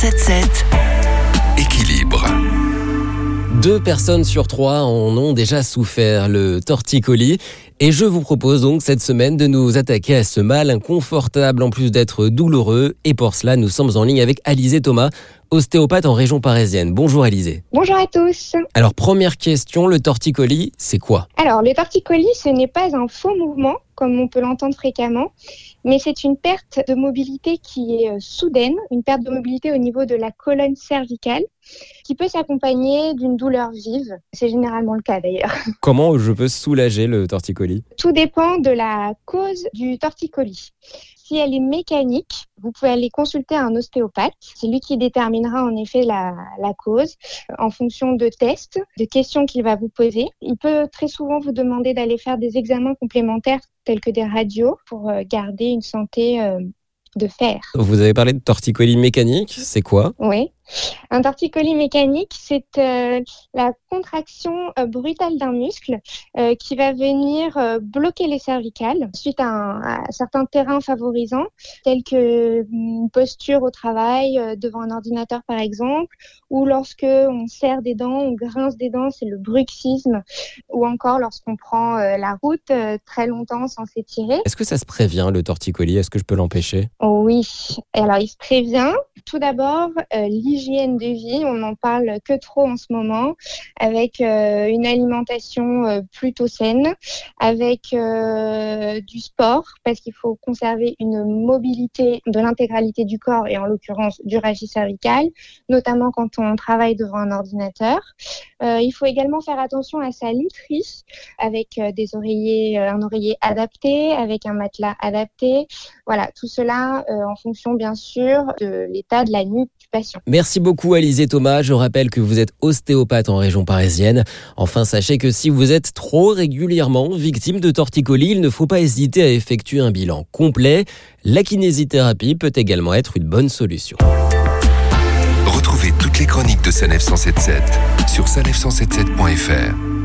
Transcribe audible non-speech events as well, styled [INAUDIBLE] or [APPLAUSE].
177 Équilibre. Deux personnes sur trois en ont déjà souffert, le torticolis. Et je vous propose donc cette semaine de nous attaquer à ce mal inconfortable en plus d'être douloureux. Et pour cela, nous sommes en ligne avec Alizé Thomas, ostéopathe en région parisienne. Bonjour Alizé. Bonjour à tous. Alors première question, le torticolis, c'est quoi? Alors le torticolis, ce n'est pas un faux mouvement comme on peut l'entendre fréquemment, mais c'est une perte de mobilité qui est euh, soudaine, une perte de mobilité au niveau de la colonne cervicale, qui peut s'accompagner d'une douleur vive. C'est généralement le cas d'ailleurs. [LAUGHS] Comment je peux soulager le torticolis? Tout dépend de la cause du torticolis. Si elle est mécanique, vous pouvez aller consulter un ostéopathe. C'est lui qui déterminera en effet la, la, cause en fonction de tests, de questions qu'il va vous poser. Il peut très souvent vous demander d'aller faire des examens complémentaires tels que des radios pour euh, garder une santé euh, de fer. Vous avez parlé de torticolis mécanique, c'est quoi? Oui. Un torticolis mécanique, c'est euh, la contraction euh, brutale d'un muscle euh, qui va venir bloquer les cervicales suite à, un, à certains terrains favorisants, tels que une posture au travail, devant un ordinateur par exemple, ou lorsque on serre des dents, on grince des dents, c'est le bruxisme, ou encore lorsqu'on prend la route très longtemps sans s'étirer. Est-ce que ça se prévient le torticolis? Est-ce que je peux l'empêcher? Oh oui, alors il se prévient. Tout d'abord, euh, l'hygiène de vie, on n'en parle que trop en ce moment, avec euh, une alimentation euh, plutôt saine, avec euh, du sport, parce qu'il faut conserver une mobilité de l'intégralité du corps et en l'occurrence du rachis cervical, notamment quand on travaille devant un ordinateur. Il faut également faire attention à sa literie, avec des oreillers, un oreiller adapté, avec un matelas adapté. Voilà, tout cela en fonction bien sûr de l'état de la nuque du patient. Merci Alizé Thomas. Je rappelle que vous êtes ostéopathe en région parisienne. Enfin, sachez que si vous êtes trop régulièrement victime de torticolis, il ne faut pas hésiter à effectuer un bilan complet. La kinésithérapie peut également être une bonne solution. Retrouvez toutes les chroniques de Sanef 177 sur sanef177.fr.